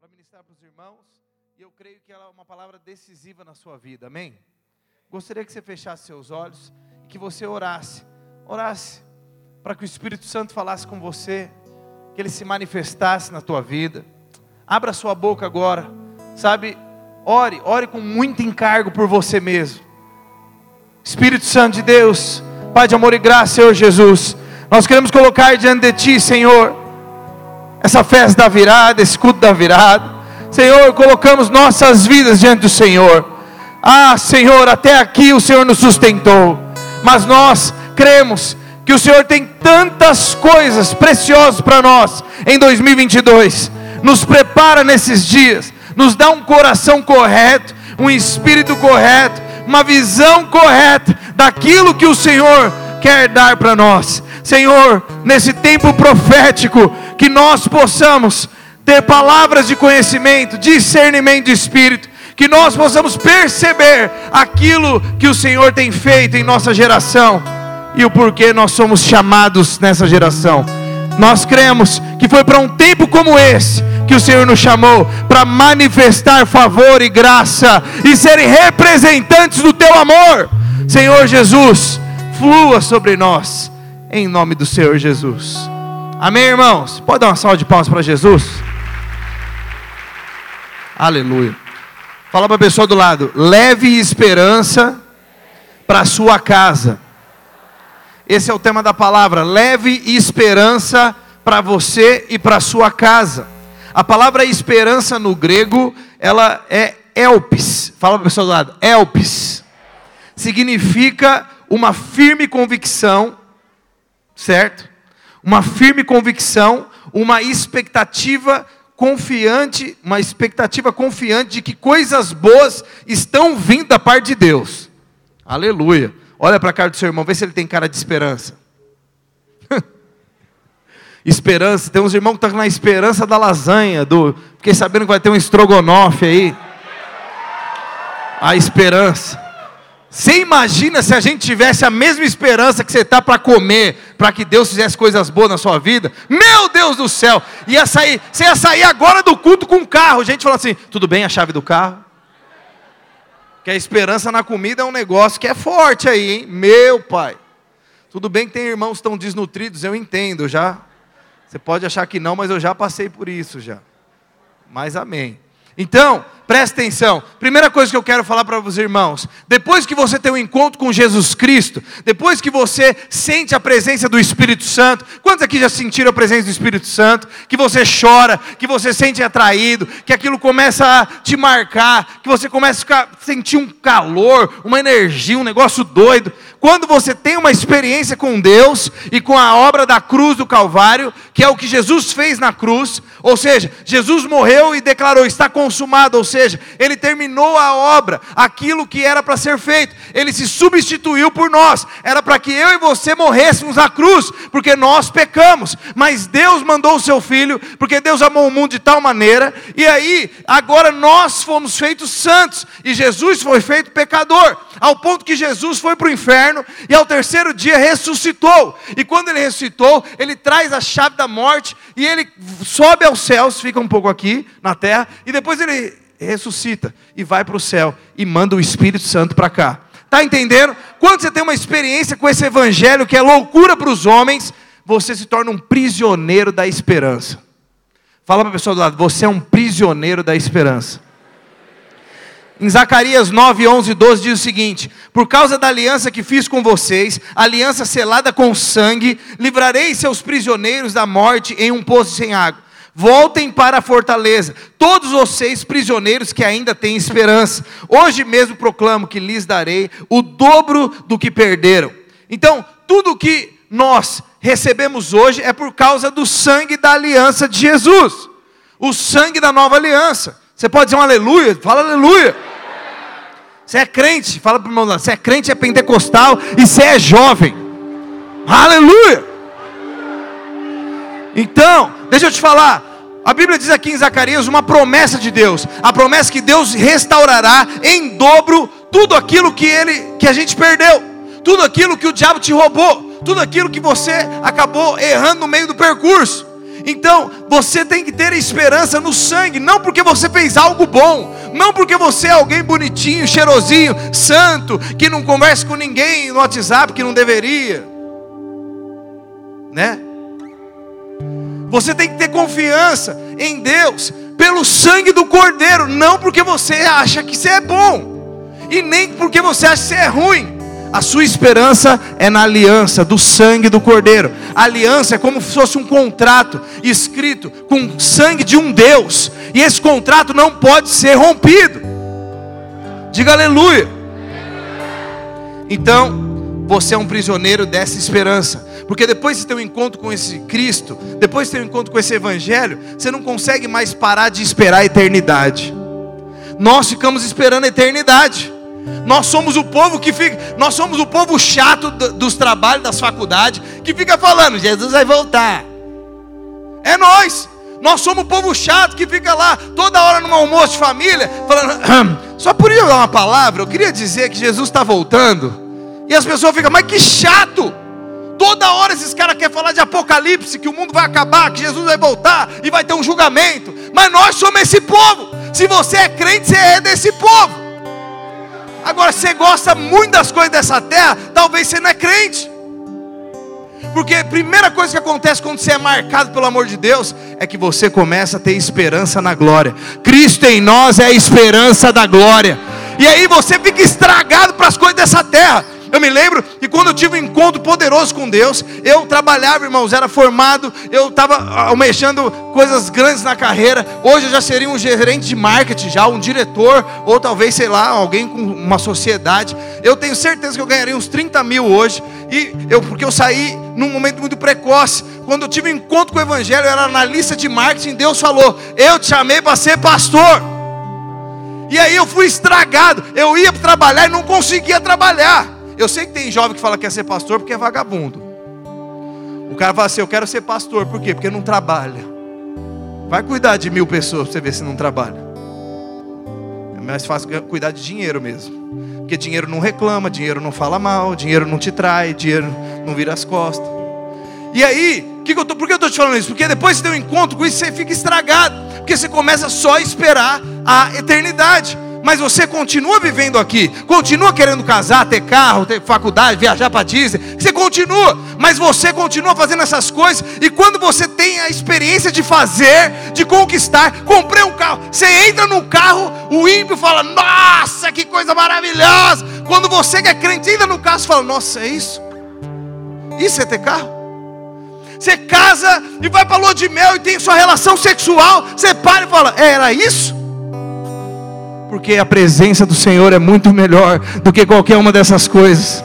para ministrar para os irmãos, e eu creio que ela é uma palavra decisiva na sua vida, amém? Gostaria que você fechasse seus olhos e que você orasse, orasse, para que o Espírito Santo falasse com você, que ele se manifestasse na tua vida. Abra sua boca agora, sabe? Ore, ore com muito encargo por você mesmo. Espírito Santo de Deus, Pai de amor e graça, Senhor Jesus, nós queremos colocar diante de Ti, Senhor, essa festa da virada, esse culto da virada. Senhor, colocamos nossas vidas diante do Senhor. Ah, Senhor, até aqui o Senhor nos sustentou, mas nós cremos que o Senhor tem tantas coisas preciosas para nós em 2022. Nos prepara nesses dias, nos dá um coração correto, um espírito correto, uma visão correta daquilo que o Senhor quer dar para nós. Senhor, nesse tempo profético, que nós possamos ter palavras de conhecimento, discernimento de espírito, que nós possamos perceber aquilo que o Senhor tem feito em nossa geração e o porquê nós somos chamados nessa geração. Nós cremos que foi para um tempo como esse que o Senhor nos chamou para manifestar favor e graça e serem representantes do teu amor. Senhor Jesus, flua sobre nós em nome do Senhor Jesus. Amém, irmãos? Pode dar uma salva de palmas para Jesus? Aleluia. Fala para a pessoa do lado: leve esperança para sua casa. Esse é o tema da palavra. Leve esperança para você e para sua casa. A palavra esperança no grego, ela é elpis. Fala para a pessoa do lado: elpis. Significa uma firme convicção certo? Uma firme convicção, uma expectativa confiante, uma expectativa confiante de que coisas boas estão vindo da parte de Deus. Aleluia. Olha para a cara do seu irmão, vê se ele tem cara de esperança. esperança, tem uns irmãos que estão na esperança da lasanha, do, fiquei sabendo que vai ter um estrogonofe aí. A esperança. Você imagina se a gente tivesse a mesma esperança que você está para comer, para que Deus fizesse coisas boas na sua vida? Meu Deus do céu! Ia sair, você ia sair agora do culto com um carro. Gente fala assim: tudo bem a chave do carro? Que a esperança na comida é um negócio que é forte aí, hein? Meu pai. Tudo bem que tem irmãos estão desnutridos, eu entendo já. Você pode achar que não, mas eu já passei por isso já. Mas amém. Então, presta atenção. Primeira coisa que eu quero falar para os irmãos: depois que você tem um encontro com Jesus Cristo, depois que você sente a presença do Espírito Santo, quantos aqui já sentiram a presença do Espírito Santo? Que você chora, que você sente atraído, que aquilo começa a te marcar, que você começa a sentir um calor, uma energia, um negócio doido. Quando você tem uma experiência com Deus e com a obra da cruz do Calvário, que é o que Jesus fez na cruz, ou seja, Jesus morreu e declarou: está consumado, ou seja, ele terminou a obra, aquilo que era para ser feito, ele se substituiu por nós, era para que eu e você morrêssemos na cruz, porque nós pecamos, mas Deus mandou o seu filho, porque Deus amou o mundo de tal maneira, e aí, agora nós fomos feitos santos, e Jesus foi feito pecador, ao ponto que Jesus foi para o inferno, e ao terceiro dia ressuscitou, e quando ele ressuscitou, ele traz a chave da morte, e ele sobe aos céus, fica um pouco aqui na terra, e depois ele ressuscita e vai para o céu e manda o Espírito Santo para cá. Está entendendo? Quando você tem uma experiência com esse evangelho que é loucura para os homens, você se torna um prisioneiro da esperança. Fala para a pessoa do lado, você é um prisioneiro da esperança. Em Zacarias 9, 11 e 12 diz o seguinte: Por causa da aliança que fiz com vocês, aliança selada com sangue, livrarei seus prisioneiros da morte em um poço sem água. Voltem para a fortaleza, todos vocês prisioneiros que ainda têm esperança. Hoje mesmo proclamo que lhes darei o dobro do que perderam. Então, tudo que nós recebemos hoje é por causa do sangue da aliança de Jesus, o sangue da nova aliança. Você pode dizer um aleluia? Fala aleluia. Você é crente, fala para o irmão você é crente, é pentecostal e você é jovem. Aleluia! Então, deixa eu te falar, a Bíblia diz aqui em Zacarias uma promessa de Deus, a promessa que Deus restaurará em dobro tudo aquilo que ele que a gente perdeu, tudo aquilo que o diabo te roubou, tudo aquilo que você acabou errando no meio do percurso. Então, você tem que ter esperança no sangue, não porque você fez algo bom, não porque você é alguém bonitinho, cheirosinho, santo, que não conversa com ninguém no WhatsApp que não deveria, né? Você tem que ter confiança em Deus pelo sangue do Cordeiro, não porque você acha que você é bom, e nem porque você acha que você é ruim. A sua esperança é na aliança do sangue do Cordeiro. A aliança é como se fosse um contrato escrito com sangue de um Deus, e esse contrato não pode ser rompido. Diga aleluia. Então, você é um prisioneiro dessa esperança. Porque depois de ter um encontro com esse Cristo, depois de ter um encontro com esse Evangelho, você não consegue mais parar de esperar a eternidade. Nós ficamos esperando a eternidade. Nós somos o povo que fica, nós somos o povo chato dos trabalhos, das faculdades, que fica falando, Jesus vai voltar. É nós. Nós somos o povo chato que fica lá toda hora num almoço de família, falando, só por isso dar uma palavra, eu queria dizer que Jesus está voltando. E as pessoas ficam, mas que chato! Toda hora esses caras querem falar de apocalipse, que o mundo vai acabar, que Jesus vai voltar e vai ter um julgamento. Mas nós somos esse povo. Se você é crente, você é desse povo. Agora, você gosta muito das coisas dessa terra, talvez você não é crente. Porque a primeira coisa que acontece quando você é marcado pelo amor de Deus é que você começa a ter esperança na glória. Cristo em nós é a esperança da glória. E aí você fica estragado para as coisas dessa terra. Eu me lembro que quando eu tive um encontro poderoso com Deus, eu trabalhava, irmãos, era formado, eu estava almejando coisas grandes na carreira. Hoje eu já seria um gerente de marketing, já um diretor, ou talvez, sei lá, alguém com uma sociedade. Eu tenho certeza que eu ganharia uns 30 mil hoje, e eu, porque eu saí num momento muito precoce. Quando eu tive um encontro com o Evangelho, eu era analista de marketing, Deus falou: Eu te chamei para ser pastor. E aí eu fui estragado. Eu ia trabalhar e não conseguia trabalhar. Eu sei que tem jovem que fala que quer ser pastor porque é vagabundo. O cara fala assim: Eu quero ser pastor, por quê? Porque não trabalha. Vai cuidar de mil pessoas para você ver se não trabalha. É mais fácil cuidar de dinheiro mesmo. Porque dinheiro não reclama, dinheiro não fala mal, dinheiro não te trai, dinheiro não vira as costas. E aí, que que eu tô, por que eu estou te falando isso? Porque depois de ter um encontro com isso, você fica estragado. Porque você começa só a esperar a eternidade mas você continua vivendo aqui, continua querendo casar, ter carro, ter faculdade, viajar para Disney, você continua, mas você continua fazendo essas coisas, e quando você tem a experiência de fazer, de conquistar, comprei um carro, você entra no carro, o ímpio fala, nossa, que coisa maravilhosa, quando você que é crente entra no carro, você fala, nossa, é isso? Isso é ter carro? Você casa e vai para lua de mel e tem sua relação sexual, você para e fala, era isso? Porque a presença do Senhor é muito melhor do que qualquer uma dessas coisas.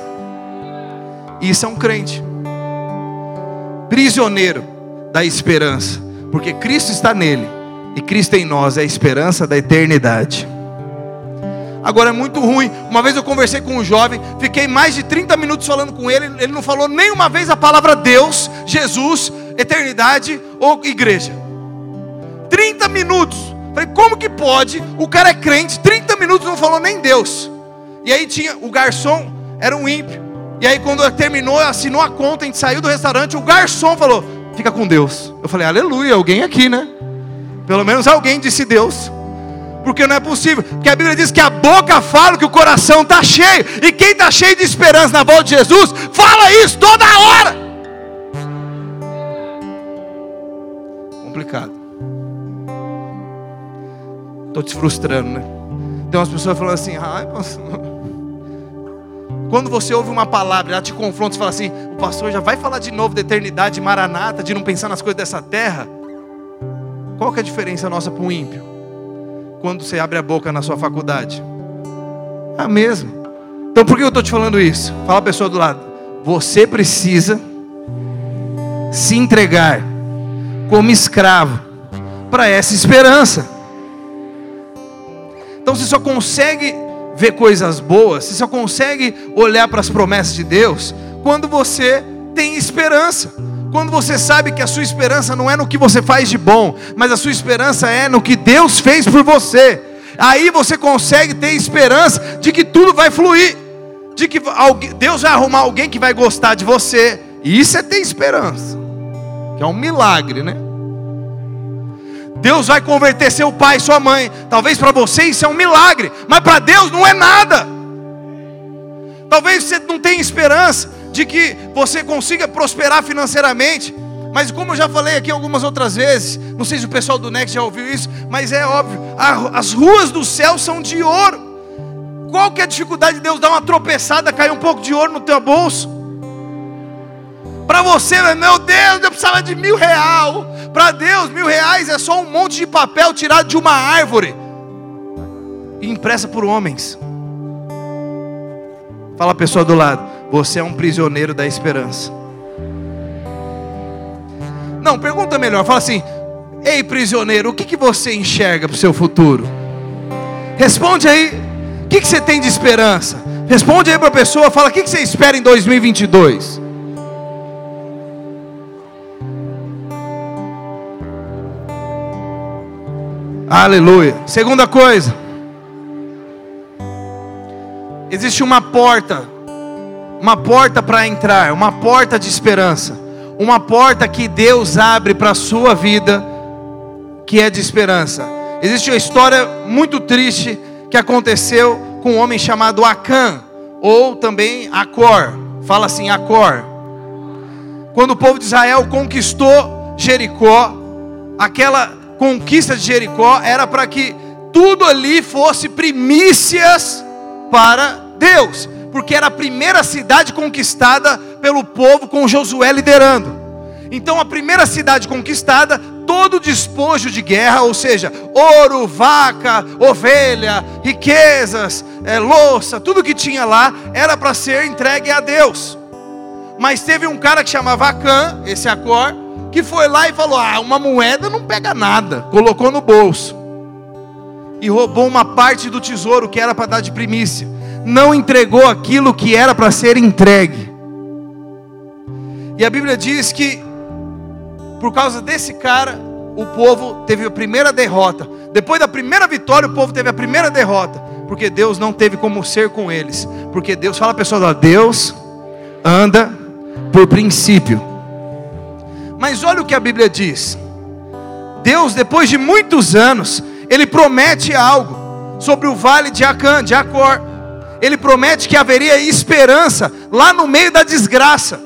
Isso é um crente, prisioneiro da esperança, porque Cristo está nele e Cristo em nós é a esperança da eternidade. Agora é muito ruim. Uma vez eu conversei com um jovem, fiquei mais de 30 minutos falando com ele, ele não falou nenhuma vez a palavra Deus, Jesus, eternidade ou igreja. 30 minutos. Falei, como que pode? O cara é crente, 30 minutos não falou nem Deus. E aí tinha o garçom, era um ímpio. E aí quando terminou, assinou a conta, a gente saiu do restaurante, o garçom falou: "Fica com Deus". Eu falei: "Aleluia, alguém aqui, né?" Pelo menos alguém disse Deus. Porque não é possível. Porque a Bíblia diz que a boca fala que o coração está cheio. E quem está cheio de esperança na volta de Jesus, fala isso toda hora. Complicado. Estou te frustrando, né? Tem umas pessoas falando assim, ai, Quando você ouve uma palavra, ela te confronta e fala assim: o pastor já vai falar de novo da eternidade, de maranata, de não pensar nas coisas dessa terra. Qual que é a diferença nossa para um ímpio? Quando você abre a boca na sua faculdade? É a mesma. Então por que eu estou te falando isso? Fala a pessoa do lado. Você precisa se entregar como escravo para essa esperança. Então você só consegue ver coisas boas, você só consegue olhar para as promessas de Deus quando você tem esperança. Quando você sabe que a sua esperança não é no que você faz de bom, mas a sua esperança é no que Deus fez por você. Aí você consegue ter esperança de que tudo vai fluir, de que Deus vai arrumar alguém que vai gostar de você. E isso é ter esperança, que é um milagre, né? Deus vai converter seu pai e sua mãe. Talvez para você isso é um milagre, mas para Deus não é nada. Talvez você não tenha esperança de que você consiga prosperar financeiramente. Mas como eu já falei aqui algumas outras vezes, não sei se o pessoal do Next já ouviu isso, mas é óbvio, as ruas do céu são de ouro. Qual que é a dificuldade de Deus dar uma tropeçada, cair um pouco de ouro no teu bolso? Para você, meu Deus, eu precisava de mil real. Para Deus, mil reais é só um monte de papel tirado de uma árvore e impressa por homens. Fala a pessoa do lado, você é um prisioneiro da esperança. Não, pergunta melhor, fala assim: Ei prisioneiro, o que, que você enxerga para o seu futuro? Responde aí, o que, que você tem de esperança? Responde aí para a pessoa, fala: O que, que você espera em 2022? Aleluia. Segunda coisa. Existe uma porta. Uma porta para entrar, uma porta de esperança. Uma porta que Deus abre para a sua vida, que é de esperança. Existe uma história muito triste que aconteceu com um homem chamado Acã, ou também Acor. Fala assim, Acor. Quando o povo de Israel conquistou Jericó, aquela conquista de Jericó era para que tudo ali fosse primícias para Deus, porque era a primeira cidade conquistada pelo povo com Josué liderando. Então, a primeira cidade conquistada, todo despojo de guerra, ou seja, ouro, vaca, ovelha, riquezas, é, louça, tudo que tinha lá, era para ser entregue a Deus. Mas teve um cara que chamava Acã, esse Acor, que foi lá e falou: Ah, uma moeda não pega nada. Colocou no bolso. E roubou uma parte do tesouro que era para dar de primícia. Não entregou aquilo que era para ser entregue. E a Bíblia diz que, por causa desse cara, o povo teve a primeira derrota. Depois da primeira vitória, o povo teve a primeira derrota. Porque Deus não teve como ser com eles. Porque Deus, fala pessoal, Deus anda por princípio. Mas olha o que a Bíblia diz. Deus, depois de muitos anos, ele promete algo sobre o vale de Acã, de Acor. Ele promete que haveria esperança lá no meio da desgraça.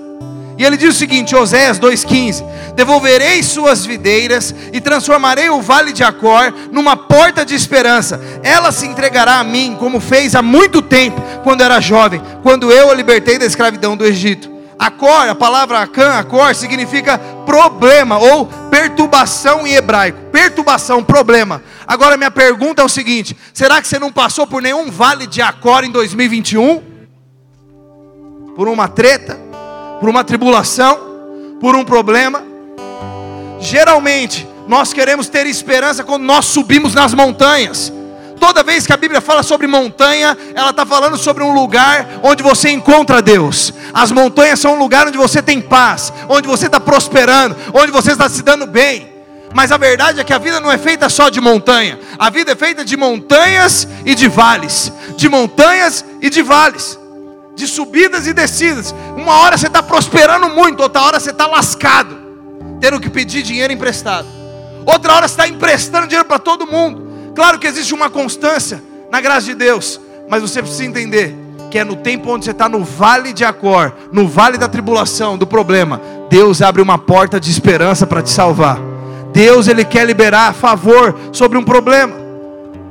E ele diz o seguinte, Oséias 2,15: Devolverei suas videiras e transformarei o vale de Acor numa porta de esperança. Ela se entregará a mim, como fez há muito tempo, quando era jovem, quando eu a libertei da escravidão do Egito. Acor, a palavra Acan, Acor, significa problema ou perturbação em hebraico. Perturbação, problema. Agora minha pergunta é o seguinte: será que você não passou por nenhum vale de Acor em 2021? Por uma treta? Por uma tribulação? Por um problema? Geralmente, nós queremos ter esperança quando nós subimos nas montanhas. Toda vez que a Bíblia fala sobre montanha, ela está falando sobre um lugar onde você encontra Deus. As montanhas são um lugar onde você tem paz, onde você está prosperando, onde você está se dando bem. Mas a verdade é que a vida não é feita só de montanha, a vida é feita de montanhas e de vales, de montanhas e de vales, de subidas e descidas. Uma hora você está prosperando muito, outra hora você está lascado, tendo que pedir dinheiro emprestado. Outra hora você está emprestando dinheiro para todo mundo. Claro que existe uma constância na graça de Deus, mas você precisa entender que é no tempo onde você está no vale de Acor, no vale da tribulação, do problema, Deus abre uma porta de esperança para te salvar. Deus ele quer liberar favor sobre um problema.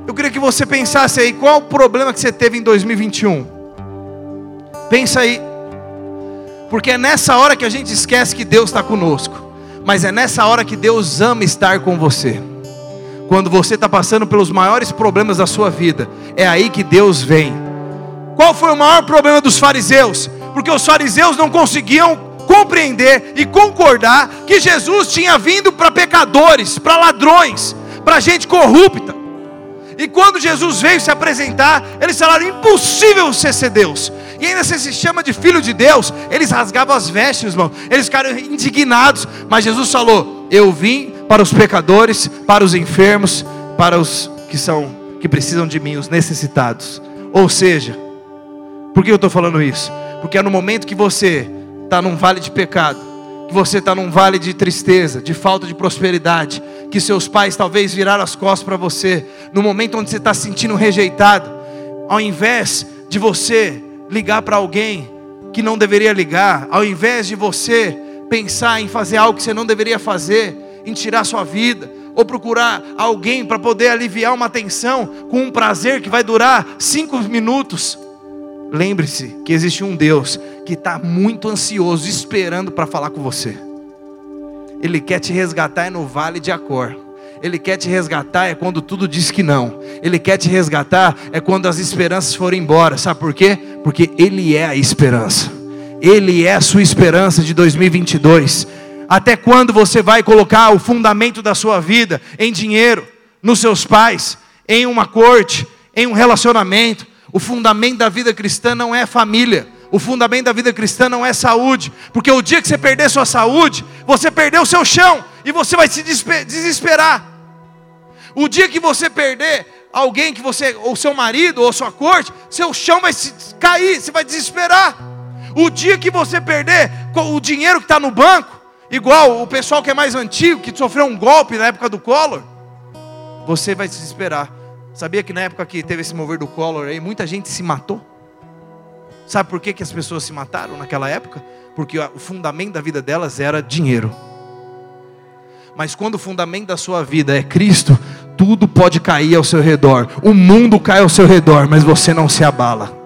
Eu queria que você pensasse aí qual o problema que você teve em 2021. Pensa aí, porque é nessa hora que a gente esquece que Deus está conosco, mas é nessa hora que Deus ama estar com você quando você está passando pelos maiores problemas da sua vida, é aí que Deus vem. Qual foi o maior problema dos fariseus? Porque os fariseus não conseguiam compreender e concordar que Jesus tinha vindo para pecadores, para ladrões, para gente corrupta. E quando Jesus veio se apresentar, eles falaram: impossível você ser Deus. E ainda você se chama de filho de Deus. Eles rasgavam as vestes, irmão. Eles ficaram indignados. Mas Jesus falou: Eu vim para os pecadores, para os enfermos, para os que são que precisam de mim, os necessitados. Ou seja, por que eu estou falando isso? Porque é no momento que você está num vale de pecado, que você está num vale de tristeza, de falta de prosperidade, que seus pais talvez viraram as costas para você, no momento onde você está se sentindo rejeitado, ao invés de você ligar para alguém que não deveria ligar, ao invés de você pensar em fazer algo que você não deveria fazer, em tirar sua vida, ou procurar alguém para poder aliviar uma tensão com um prazer que vai durar cinco minutos. Lembre-se que existe um Deus que está muito ansioso, esperando para falar com você. Ele quer te resgatar no vale de Acor. Ele quer te resgatar é quando tudo diz que não. Ele quer te resgatar é quando as esperanças forem embora. Sabe por quê? Porque Ele é a esperança. Ele é a sua esperança de 2022. Até quando você vai colocar o fundamento da sua vida em dinheiro, nos seus pais, em uma corte, em um relacionamento? O fundamento da vida cristã não é família. O fundamento da vida cristã não é saúde, porque o dia que você perder sua saúde, você perdeu o seu chão e você vai se desesperar. O dia que você perder alguém que você, ou seu marido, ou sua corte, seu chão vai cair, você vai desesperar. O dia que você perder o dinheiro que está no banco, igual o pessoal que é mais antigo, que sofreu um golpe na época do Collor, você vai se desesperar. Sabia que na época que teve esse mover do Collor aí, muita gente se matou? Sabe por que, que as pessoas se mataram naquela época? Porque o fundamento da vida delas era dinheiro. Mas quando o fundamento da sua vida é Cristo, tudo pode cair ao seu redor. O mundo cai ao seu redor, mas você não se abala.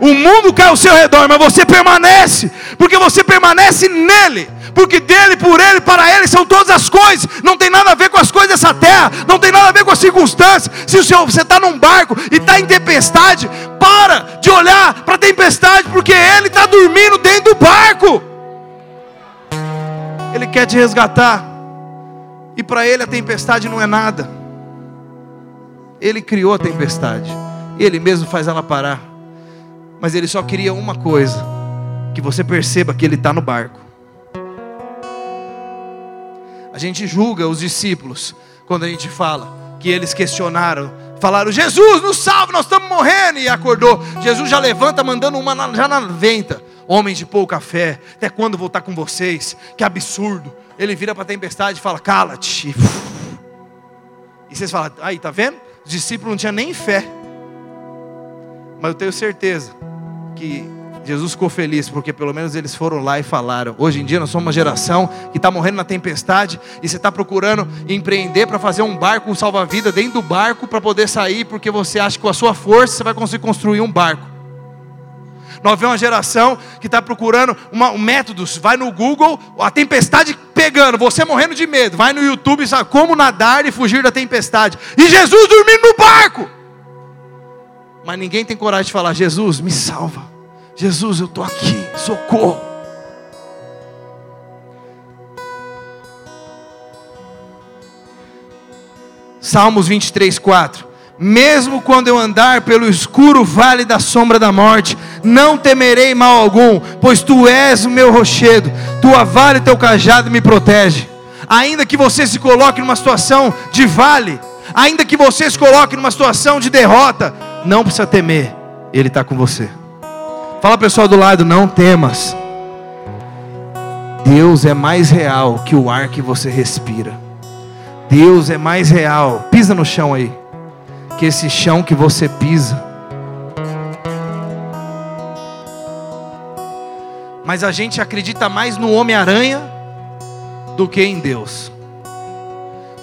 O mundo cai ao seu redor, mas você permanece, porque você permanece nele, porque dele, por ele, para ele são todas as coisas. Não tem nada a ver com as coisas dessa terra, não tem nada a ver com as circunstâncias. Se o seu, você está num barco e está em tempestade, para de olhar para a tempestade, porque ele está dormindo dentro do barco. Ele quer te resgatar, e para ele a tempestade não é nada. Ele criou a tempestade, ele mesmo faz ela parar mas ele só queria uma coisa: que você perceba que ele está no barco. A gente julga os discípulos quando a gente fala que eles questionaram, falaram: Jesus, nos salve, nós estamos morrendo. E acordou. Jesus já levanta, mandando uma já na venta. Homens de pouca fé, até quando vou estar com vocês? Que absurdo. Ele vira para a tempestade e fala: Cala-te. E vocês falam: Aí, tá vendo? Os discípulos não tinham nem fé. Mas eu tenho certeza que Jesus ficou feliz, porque pelo menos eles foram lá e falaram. Hoje em dia nós somos uma geração que está morrendo na tempestade e você está procurando empreender para fazer um barco, um salva-vida dentro do barco para poder sair, porque você acha que com a sua força você vai conseguir construir um barco. Nós vemos uma geração que está procurando uma, um métodos, vai no Google, a tempestade pegando, você morrendo de medo, vai no YouTube sabe como nadar e fugir da tempestade. E Jesus dormindo no barco. Mas ninguém tem coragem de falar: Jesus, me salva. Jesus, eu estou aqui, socorro. Salmos 23, 4. Mesmo quando eu andar pelo escuro vale da sombra da morte, não temerei mal algum, pois tu és o meu rochedo, tua vara e teu cajado me protege. Ainda que você se coloque numa situação de vale, ainda que você se coloque numa situação de derrota, não precisa temer, Ele está com você. Fala pessoal do lado, não temas. Deus é mais real que o ar que você respira. Deus é mais real. Pisa no chão aí. Que esse chão que você pisa. Mas a gente acredita mais no Homem-Aranha do que em Deus.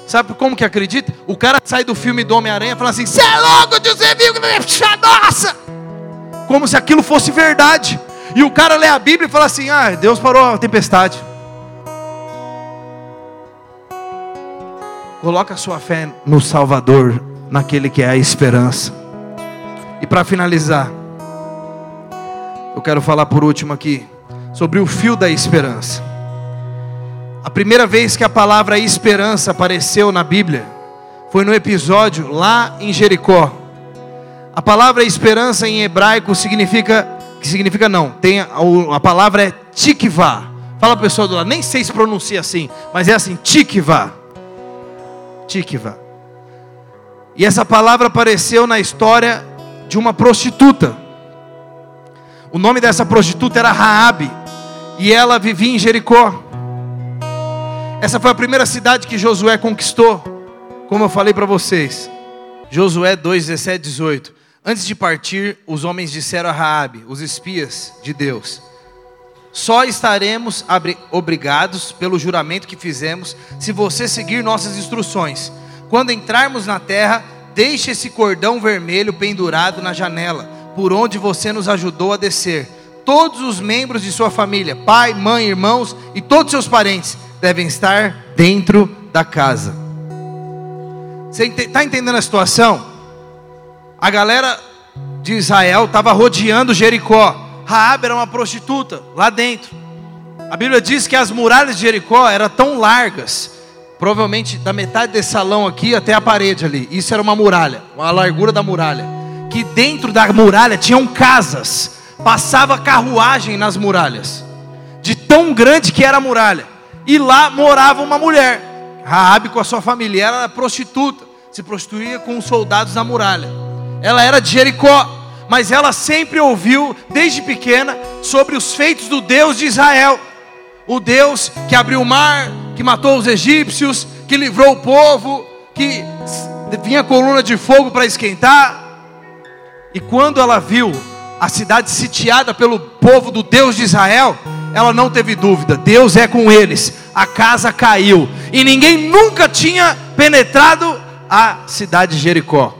Sabe como que acredita? O cara sai do filme do Homem-Aranha falando assim: Você é louco, você viu? Nossa! Como se aquilo fosse verdade. E o cara lê a Bíblia e fala assim: Ah, Deus parou a tempestade. Coloca a sua fé no Salvador, naquele que é a esperança. E para finalizar, eu quero falar por último aqui sobre o fio da esperança. A primeira vez que a palavra esperança apareceu na Bíblia foi no episódio lá em Jericó. A palavra esperança em hebraico significa, que significa não, tem a, a palavra é tikvá. Fala pessoal do lado, nem sei se pronuncia assim, mas é assim, tikvá. Tikvá. E essa palavra apareceu na história de uma prostituta. O nome dessa prostituta era Raabe, e ela vivia em Jericó. Essa foi a primeira cidade que Josué conquistou, como eu falei para vocês. Josué 2, 17, 18. Antes de partir, os homens disseram a Raabe, os espias de Deus: Só estaremos obrigados pelo juramento que fizemos se você seguir nossas instruções. Quando entrarmos na terra, deixe esse cordão vermelho pendurado na janela, por onde você nos ajudou a descer. Todos os membros de sua família, pai, mãe, irmãos e todos seus parentes devem estar dentro da casa. Você está entendendo a situação? A galera de Israel estava rodeando Jericó. Raab era uma prostituta lá dentro. A Bíblia diz que as muralhas de Jericó eram tão largas, provavelmente da metade desse salão aqui até a parede ali. Isso era uma muralha, uma largura da muralha. Que dentro da muralha tinham casas, passava carruagem nas muralhas, de tão grande que era a muralha. E lá morava uma mulher. Raabe com a sua família era prostituta, se prostituía com os soldados da muralha. Ela era de Jericó, mas ela sempre ouviu desde pequena sobre os feitos do Deus de Israel. O Deus que abriu o mar, que matou os egípcios, que livrou o povo, que vinha coluna de fogo para esquentar. E quando ela viu a cidade sitiada pelo povo do Deus de Israel, ela não teve dúvida, Deus é com eles. A casa caiu e ninguém nunca tinha penetrado a cidade de Jericó.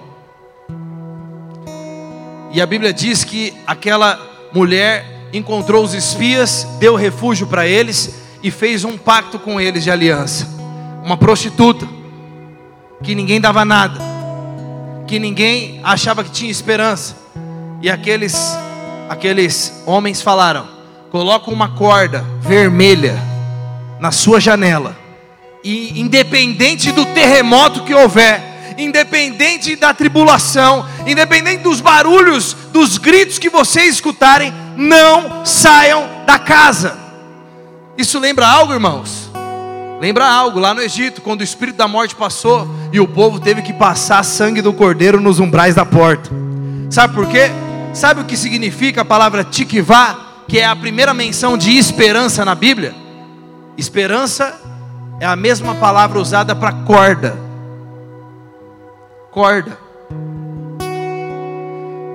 E a Bíblia diz que aquela mulher encontrou os espias, deu refúgio para eles e fez um pacto com eles de aliança. Uma prostituta que ninguém dava nada, que ninguém achava que tinha esperança. E aqueles aqueles homens falaram: coloca uma corda vermelha na sua janela, e independente do terremoto que houver, independente da tribulação, independente dos barulhos, dos gritos que vocês escutarem, não saiam da casa. Isso lembra algo, irmãos? Lembra algo lá no Egito, quando o espírito da morte passou e o povo teve que passar sangue do cordeiro nos umbrais da porta. Sabe por quê? Sabe o que significa a palavra tikvá? que é a primeira menção de esperança na Bíblia, esperança é a mesma palavra usada para corda. Corda.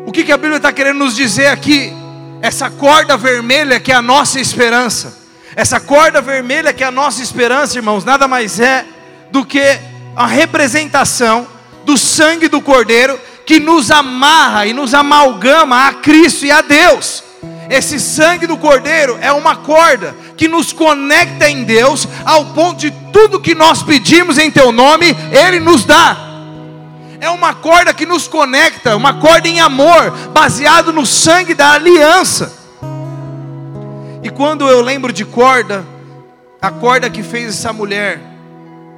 O que, que a Bíblia está querendo nos dizer aqui? Essa corda vermelha que é a nossa esperança. Essa corda vermelha que é a nossa esperança, irmãos, nada mais é do que a representação do sangue do Cordeiro que nos amarra e nos amalgama a Cristo e a Deus. Esse sangue do Cordeiro é uma corda que nos conecta em Deus, ao ponto de tudo que nós pedimos em Teu nome, Ele nos dá. É uma corda que nos conecta, uma corda em amor, baseado no sangue da aliança. E quando eu lembro de corda, a corda que fez essa mulher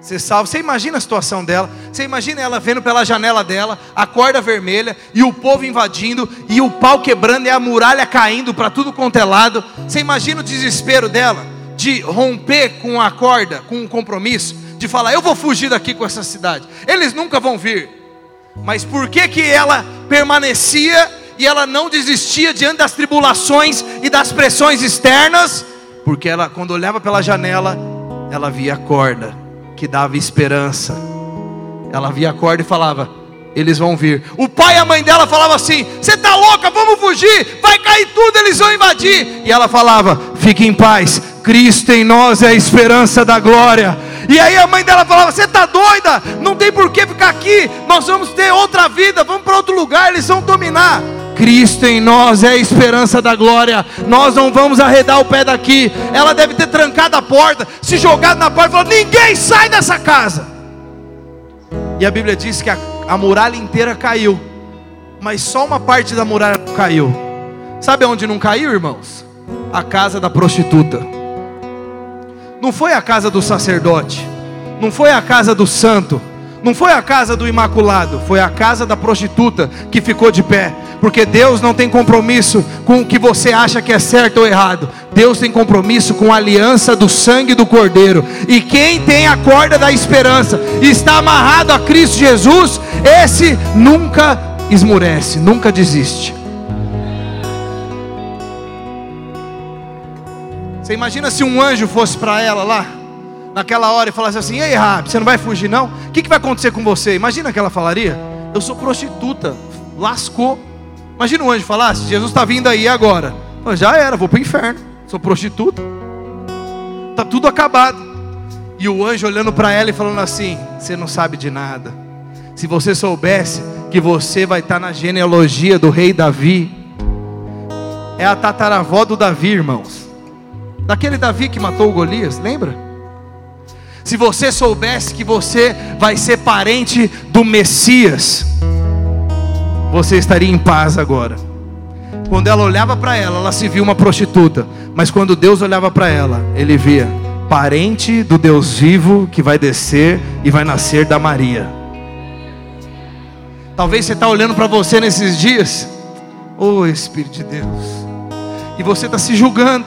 ser salvo. Você imagina a situação dela? Você imagina ela vendo pela janela dela, a corda vermelha e o povo invadindo e o pau quebrando e a muralha caindo para tudo quanto é lado. Você imagina o desespero dela de romper com a corda, com um compromisso, de falar: "Eu vou fugir daqui com essa cidade. Eles nunca vão vir". Mas por que que ela permanecia e ela não desistia diante das tribulações e das pressões externas? Porque ela quando olhava pela janela, ela via a corda que dava esperança. Ela via a corda e falava: Eles vão vir. O pai e a mãe dela falavam assim: Você está louca? Vamos fugir. Vai cair tudo, eles vão invadir. E ela falava: Fique em paz. Cristo em nós é a esperança da glória. E aí a mãe dela falava: Você está doida? Não tem por que ficar aqui. Nós vamos ter outra vida. Vamos para outro lugar. Eles vão dominar. Cristo em nós é a esperança da glória. Nós não vamos arredar o pé daqui. Ela deve ter trancado a porta, se jogado na porta falado: ninguém sai dessa casa. E a Bíblia diz que a, a muralha inteira caiu, mas só uma parte da muralha caiu. Sabe onde não caiu, irmãos? A casa da prostituta. Não foi a casa do sacerdote, não foi a casa do santo, não foi a casa do imaculado, foi a casa da prostituta que ficou de pé porque Deus não tem compromisso com o que você acha que é certo ou errado. Deus tem compromisso com a aliança do sangue do Cordeiro. E quem tem a corda da esperança e está amarrado a Cristo Jesus, esse nunca esmurece, nunca desiste. Você imagina se um anjo fosse para ela lá, naquela hora e falasse assim: Ei, Rabi, você não vai fugir não? O que, que vai acontecer com você? Imagina que ela falaria: Eu sou prostituta, lascou. Imagina o anjo falasse: Jesus está vindo aí agora. já era, vou para o inferno, sou prostituta, está tudo acabado. E o anjo olhando para ela e falando assim: Você não sabe de nada. Se você soubesse que você vai estar na genealogia do rei Davi, é a tataravó do Davi, irmãos. Daquele Davi que matou o Golias, lembra? Se você soubesse que você vai ser parente do Messias, você estaria em paz agora. Quando ela olhava para ela, ela se via uma prostituta, mas quando Deus olhava para ela, ele via parente do Deus vivo que vai descer e vai nascer da Maria. Talvez você está olhando para você nesses dias, oh Espírito de Deus, e você está se julgando,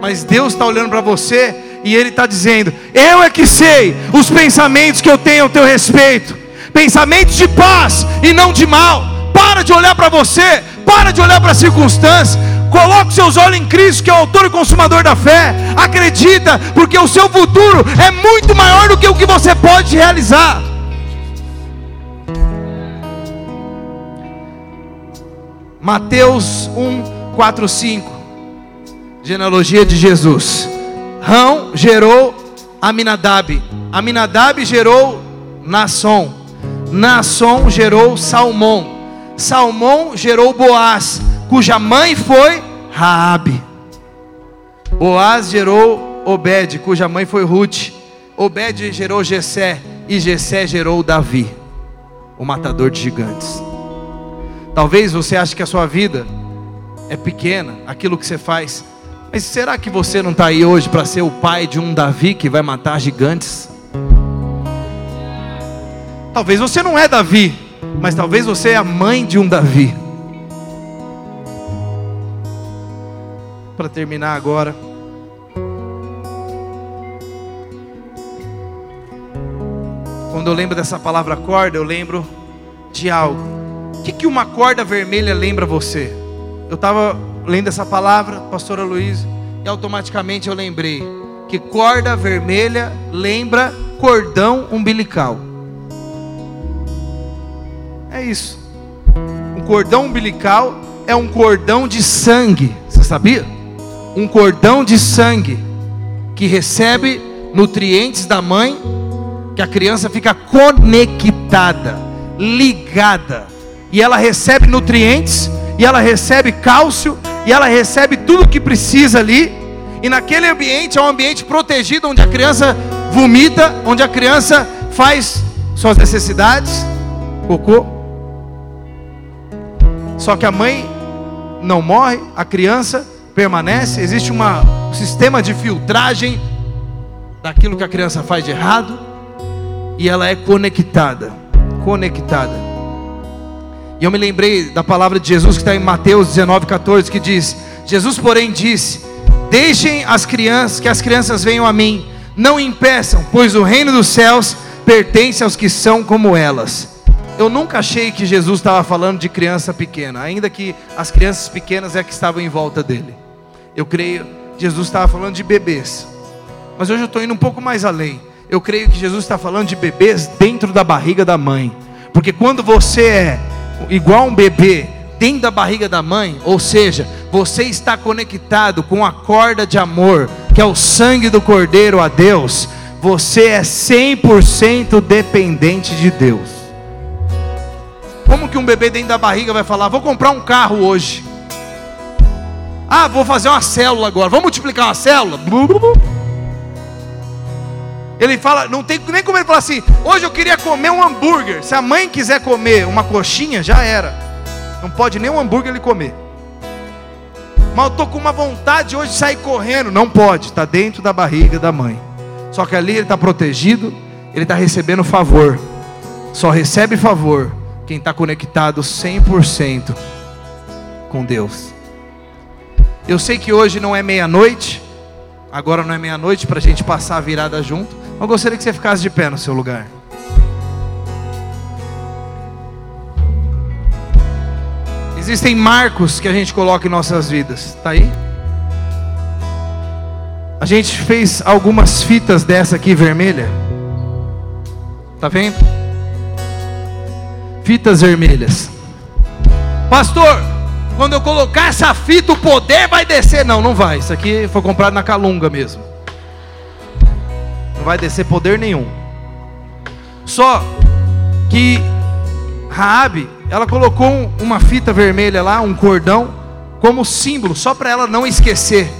mas Deus está olhando para você e Ele está dizendo: Eu é que sei os pensamentos que eu tenho ao teu respeito, pensamentos de paz e não de mal. Para de olhar para você, para de olhar para a circunstância, coloque seus olhos em Cristo, que é o autor e consumador da fé. Acredita, porque o seu futuro é muito maior do que o que você pode realizar. Mateus 1, 4, 5. Genealogia de Jesus. Rão gerou Aminadab. Aminadab gerou Nasson. Nasson gerou Salmão. Salmão gerou Boaz, cuja mãe foi Raabe. Boaz gerou Obed, cuja mãe foi Ruth. Obed gerou Jessé e Jessé gerou Davi, o matador de gigantes. Talvez você ache que a sua vida é pequena, aquilo que você faz. Mas será que você não está aí hoje para ser o pai de um Davi que vai matar gigantes? Talvez você não é Davi, mas talvez você é a mãe de um Davi. Para terminar agora. Quando eu lembro dessa palavra corda, eu lembro de algo que, que uma corda vermelha lembra você? Eu estava lendo essa palavra, pastora Luiz, e automaticamente eu lembrei que corda vermelha lembra cordão umbilical. É isso. Um cordão umbilical é um cordão de sangue, você sabia? Um cordão de sangue que recebe nutrientes da mãe, que a criança fica conectada, ligada e ela recebe nutrientes, e ela recebe cálcio, e ela recebe tudo o que precisa ali. E naquele ambiente é um ambiente protegido onde a criança vomita, onde a criança faz suas necessidades, cocô. Só que a mãe não morre, a criança permanece, existe uma, um sistema de filtragem daquilo que a criança faz de errado, e ela é conectada, conectada. E eu me lembrei da palavra de Jesus que está em Mateus 19, 14, que diz: Jesus, porém, disse: Deixem as crianças, que as crianças venham a mim, não impeçam, pois o reino dos céus pertence aos que são como elas. Eu nunca achei que Jesus estava falando de criança pequena, ainda que as crianças pequenas é que estavam em volta dele. Eu creio que Jesus estava falando de bebês. Mas hoje eu estou indo um pouco mais além. Eu creio que Jesus está falando de bebês dentro da barriga da mãe. Porque quando você é igual um bebê dentro da barriga da mãe, ou seja, você está conectado com a corda de amor, que é o sangue do Cordeiro a Deus, você é 100% dependente de Deus. Como que um bebê dentro da barriga vai falar: Vou comprar um carro hoje? Ah, vou fazer uma célula agora. Vamos multiplicar uma célula? Ele fala, não tem nem como ele falar assim: hoje eu queria comer um hambúrguer. Se a mãe quiser comer uma coxinha, já era. Não pode nem um hambúrguer ele comer. Mas eu estou com uma vontade hoje de sair correndo. Não pode, está dentro da barriga da mãe. Só que ali ele está protegido, ele está recebendo favor. Só recebe favor quem está conectado 100% com Deus. Eu sei que hoje não é meia-noite, agora não é meia-noite para a gente passar a virada junto. Eu gostaria que você ficasse de pé no seu lugar. Existem marcos que a gente coloca em nossas vidas, tá aí? A gente fez algumas fitas dessa aqui vermelha. Tá vendo? Fitas vermelhas. Pastor, quando eu colocar essa fita, o poder vai descer. Não, não vai. Isso aqui foi comprado na Calunga mesmo. Não vai descer poder nenhum. Só que Raabe, ela colocou uma fita vermelha lá, um cordão, como símbolo, só para ela não esquecer.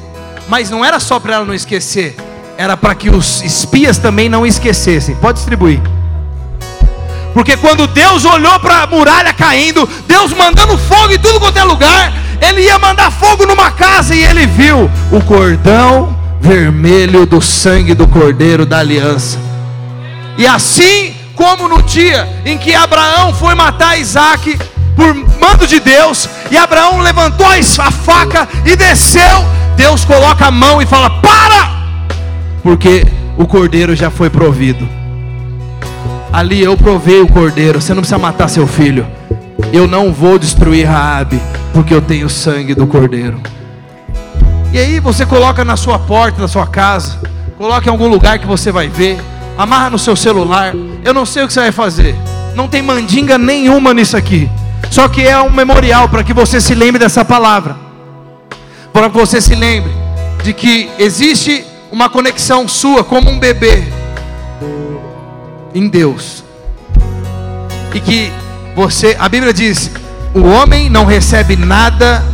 Mas não era só para ela não esquecer, era para que os espias também não esquecessem. Pode distribuir. Porque quando Deus olhou para a muralha caindo, Deus mandando fogo em tudo quanto é lugar, ele ia mandar fogo numa casa e ele viu o cordão vermelho do sangue do cordeiro da aliança. E assim como no dia em que Abraão foi matar Isaac por mando de Deus, e Abraão levantou a faca e desceu, Deus coloca a mão e fala: Para! Porque o cordeiro já foi provido. Ali eu provei o cordeiro, você não precisa matar seu filho. Eu não vou destruir Raabe, porque eu tenho sangue do cordeiro. E aí você coloca na sua porta da sua casa, coloca em algum lugar que você vai ver, amarra no seu celular. Eu não sei o que você vai fazer. Não tem mandinga nenhuma nisso aqui. Só que é um memorial para que você se lembre dessa palavra. Para que você se lembre de que existe uma conexão sua como um bebê em Deus. E que você, a Bíblia diz: o homem não recebe nada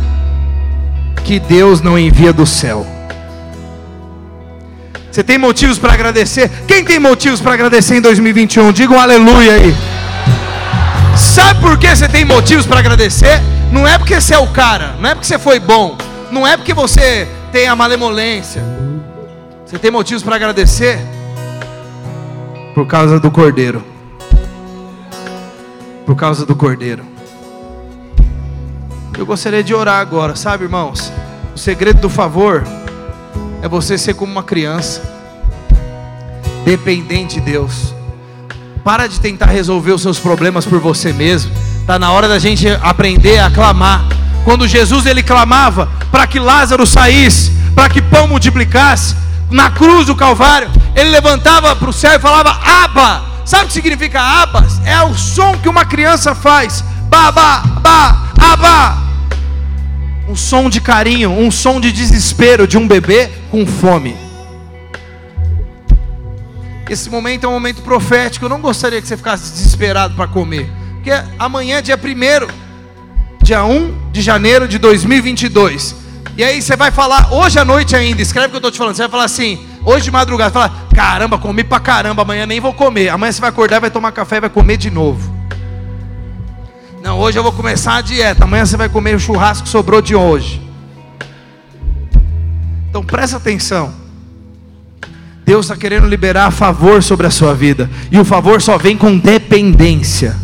que Deus não envia do céu. Você tem motivos para agradecer? Quem tem motivos para agradecer em 2021? Diga um aleluia aí. Sabe por que você tem motivos para agradecer? Não é porque você é o cara, não é porque você foi bom, não é porque você tem a malemolência. Você tem motivos para agradecer? Por causa do cordeiro. Por causa do cordeiro. Eu gostaria de orar agora, sabe, irmãos? O segredo do favor é você ser como uma criança, dependente de Deus. Para de tentar resolver os seus problemas por você mesmo. Está na hora da gente aprender a clamar. Quando Jesus ele clamava para que Lázaro saísse, para que pão multiplicasse, na cruz do Calvário, ele levantava para o céu e falava: Aba. Sabe o que significa abas? É o som que uma criança faz. Baba, ba, aba. Um som de carinho, um som de desespero de um bebê com fome. Esse momento é um momento profético. Eu não gostaria que você ficasse desesperado para comer. Porque amanhã é dia 1 dia 1 de janeiro de 2022. E aí você vai falar, hoje à noite ainda, escreve o que eu estou te falando. Você vai falar assim, hoje de madrugada, fala, caramba, comi pra caramba, amanhã nem vou comer. Amanhã você vai acordar, vai tomar café e vai comer de novo. Não, hoje eu vou começar a dieta, amanhã você vai comer o churrasco que sobrou de hoje. Então presta atenção. Deus está querendo liberar favor sobre a sua vida. E o favor só vem com dependência.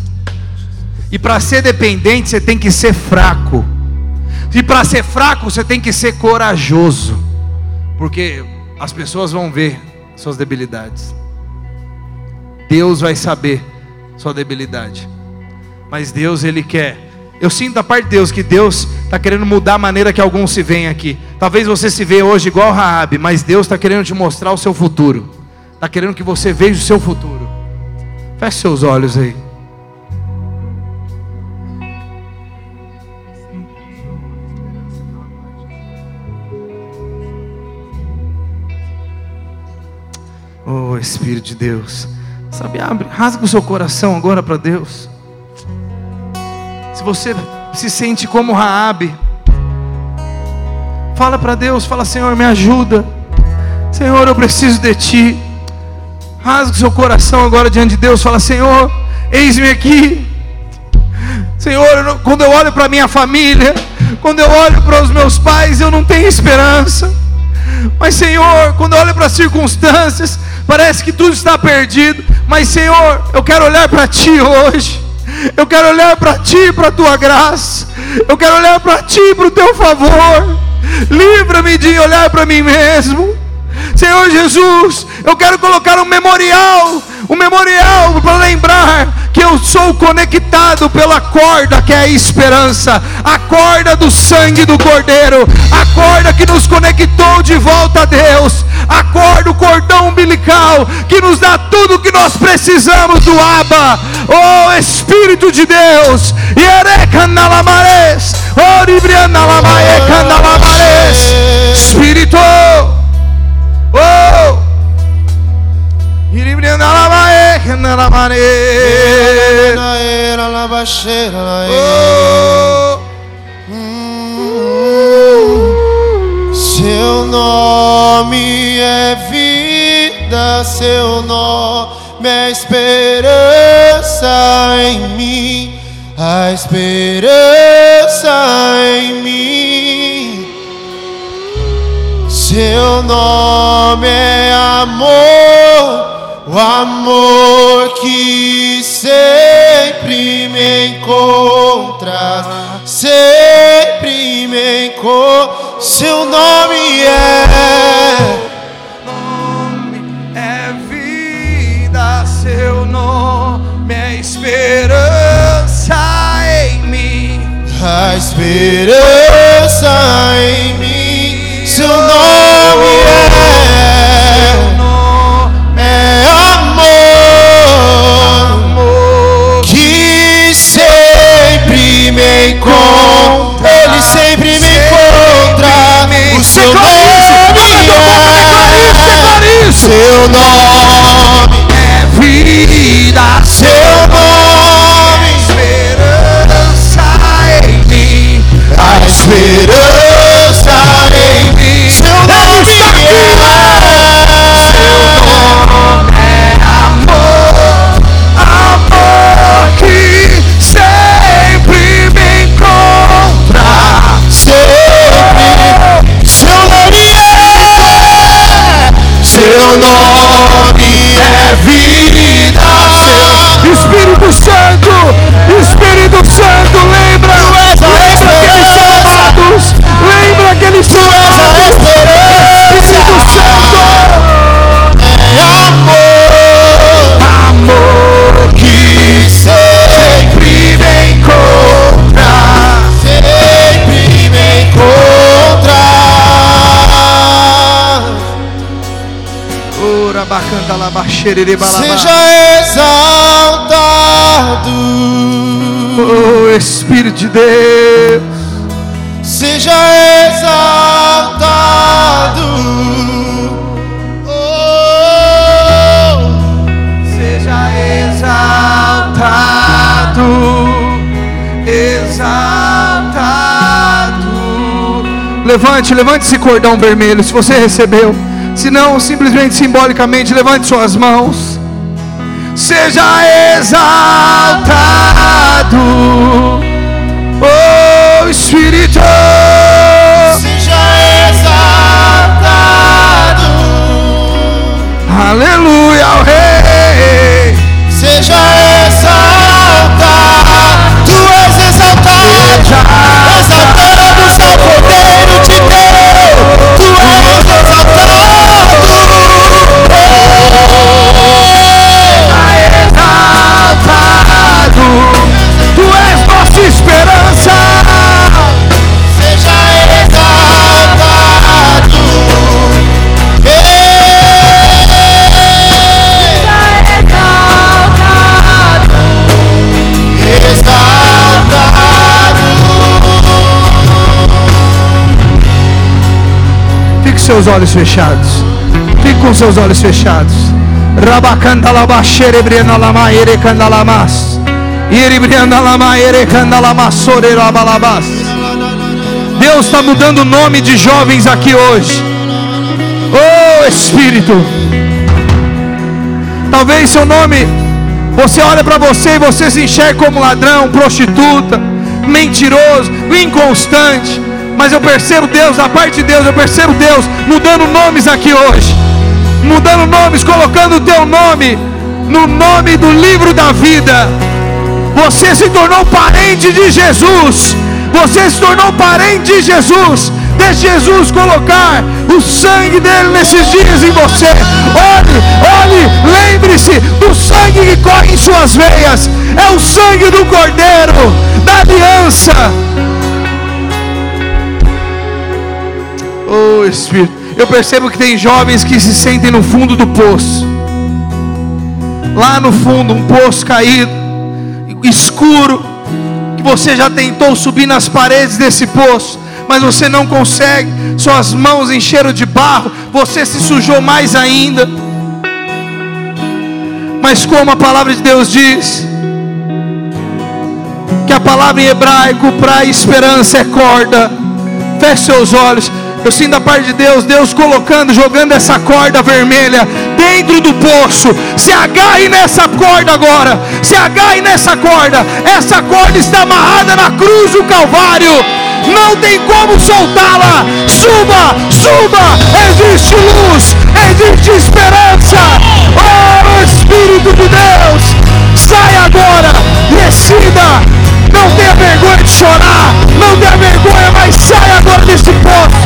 E para ser dependente, você tem que ser fraco. E para ser fraco, você tem que ser corajoso. Porque as pessoas vão ver suas debilidades. Deus vai saber sua debilidade. Mas Deus, Ele quer. Eu sinto da parte de Deus que Deus está querendo mudar a maneira que alguns se veem aqui. Talvez você se veja hoje igual Raabe, mas Deus está querendo te mostrar o seu futuro. Está querendo que você veja o seu futuro. Feche seus olhos aí. Oh Espírito de Deus. Sabe, abre, rasga o seu coração agora para Deus. Se você se sente como Raabe, fala para Deus, fala Senhor, me ajuda. Senhor, eu preciso de ti. Rasga seu coração agora diante de Deus, fala Senhor, eis-me aqui. Senhor, quando eu olho para minha família, quando eu olho para os meus pais, eu não tenho esperança. Mas, Senhor, quando eu olho para as circunstâncias, parece que tudo está perdido. Mas, Senhor, eu quero olhar para Ti hoje. Eu quero olhar para Ti, para a Tua graça. Eu quero olhar para Ti, para o Teu favor. Livra-me de olhar para mim mesmo. Senhor Jesus, eu quero colocar um memorial, um memorial para lembrar que eu sou conectado pela corda que é a esperança, a corda do sangue do Cordeiro, a corda que nos conectou de volta a Deus, a corda, o cordão umbilical que nos dá tudo o que nós precisamos do Abba, oh Espírito de Deus, Espírito, oh, oh. Seu nome é vida, seu nome é esperança em mim, a esperança em mim. Seu nome é amor o amor que sempre me encontra, sempre me encontra. Seu nome é. Nome é vida, seu nome é esperança em mim. A esperança em Seja exaltado, Oh Espírito de Deus, seja exaltado. Oh, seja exaltado, exaltado. Levante, levante esse cordão vermelho, se você recebeu. Se não, simplesmente simbolicamente, levante suas mãos. Seja exaltado, oh Espírito. Seus olhos fechados. Fique com seus olhos fechados. Deus está mudando o nome de jovens aqui hoje. Oh Espírito. Talvez seu nome, você olha para você e você se enxerga como ladrão, prostituta, mentiroso, inconstante. Mas eu percebo Deus, da parte de Deus, eu percebo Deus mudando nomes aqui hoje. Mudando nomes, colocando o teu nome no nome do livro da vida. Você se tornou parente de Jesus. Você se tornou parente de Jesus. Deixe Jesus colocar o sangue dele nesses dias em você. Olhe, olhe, lembre-se do sangue que corre em suas veias. É o sangue do Cordeiro, da aliança. Oh Espírito, eu percebo que tem jovens que se sentem no fundo do poço. Lá no fundo, um poço caído, escuro, que você já tentou subir nas paredes desse poço, mas você não consegue, suas mãos encheram de barro, você se sujou mais ainda. Mas como a palavra de Deus diz, que a palavra em hebraico para esperança é corda. Feche seus olhos. Eu sinto da parte de Deus, Deus colocando, jogando essa corda vermelha dentro do poço. Se agarre nessa corda agora. Se agarre nessa corda. Essa corda está amarrada na cruz do Calvário. Não tem como soltá-la. Suba, suba. Existe luz, existe esperança. Oh Espírito de Deus, sai agora, descida. Não tenha vergonha de chorar. Não tenha vergonha, mas sai agora desse poço.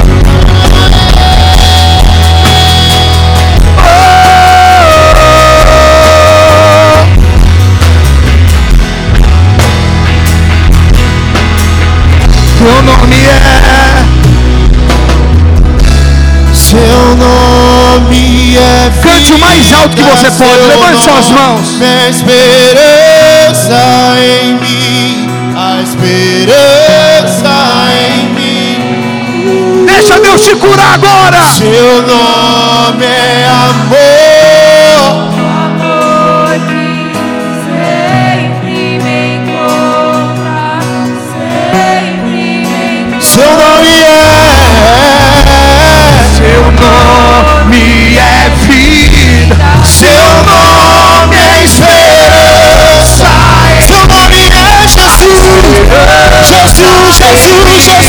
Seu nome é. Seu nome é Cante o mais alto que você vida, pode. Levante suas mãos. É esperança em mim, a esperança em mim. Deixa Deus te curar agora. Seu nome é amor. Seu nome é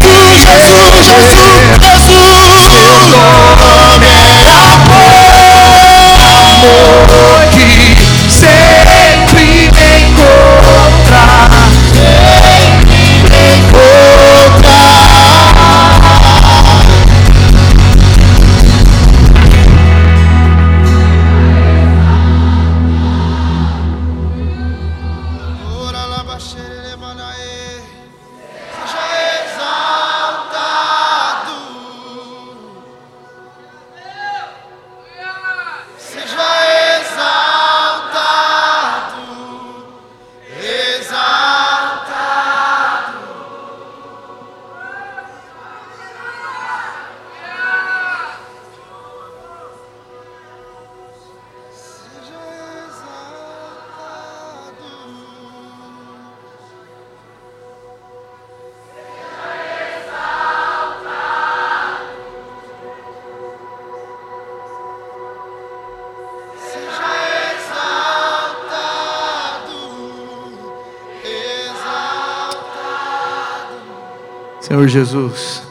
Jesus,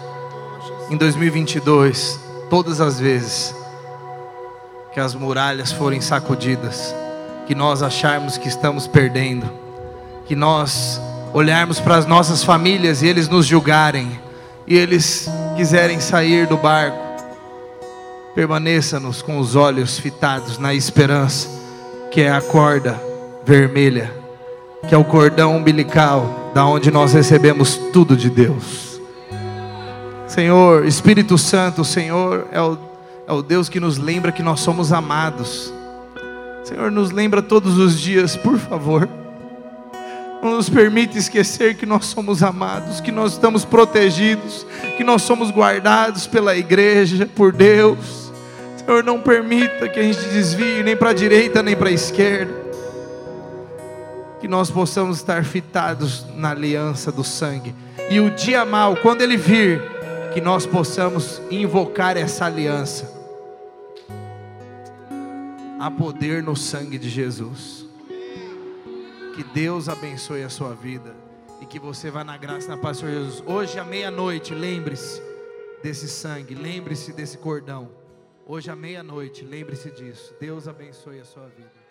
em 2022, todas as vezes que as muralhas forem sacudidas, que nós acharmos que estamos perdendo, que nós olharmos para as nossas famílias e eles nos julgarem, e eles quiserem sair do barco, permaneça-nos com os olhos fitados na esperança, que é a corda vermelha, que é o cordão umbilical, da onde nós recebemos tudo de Deus. Senhor, Espírito Santo, o Senhor é o, é o Deus que nos lembra que nós somos amados. Senhor, nos lembra todos os dias, por favor. Não nos permite esquecer que nós somos amados, que nós estamos protegidos, que nós somos guardados pela igreja, por Deus. Senhor, não permita que a gente desvie nem para a direita nem para a esquerda. Que nós possamos estar fitados na aliança do sangue. E o dia mal, quando ele vir, que nós possamos invocar essa aliança. Há poder no sangue de Jesus. Que Deus abençoe a sua vida e que você vá na graça na paz do Senhor Jesus. Hoje à meia-noite, lembre-se desse sangue, lembre-se desse cordão. Hoje à meia-noite, lembre-se disso. Deus abençoe a sua vida.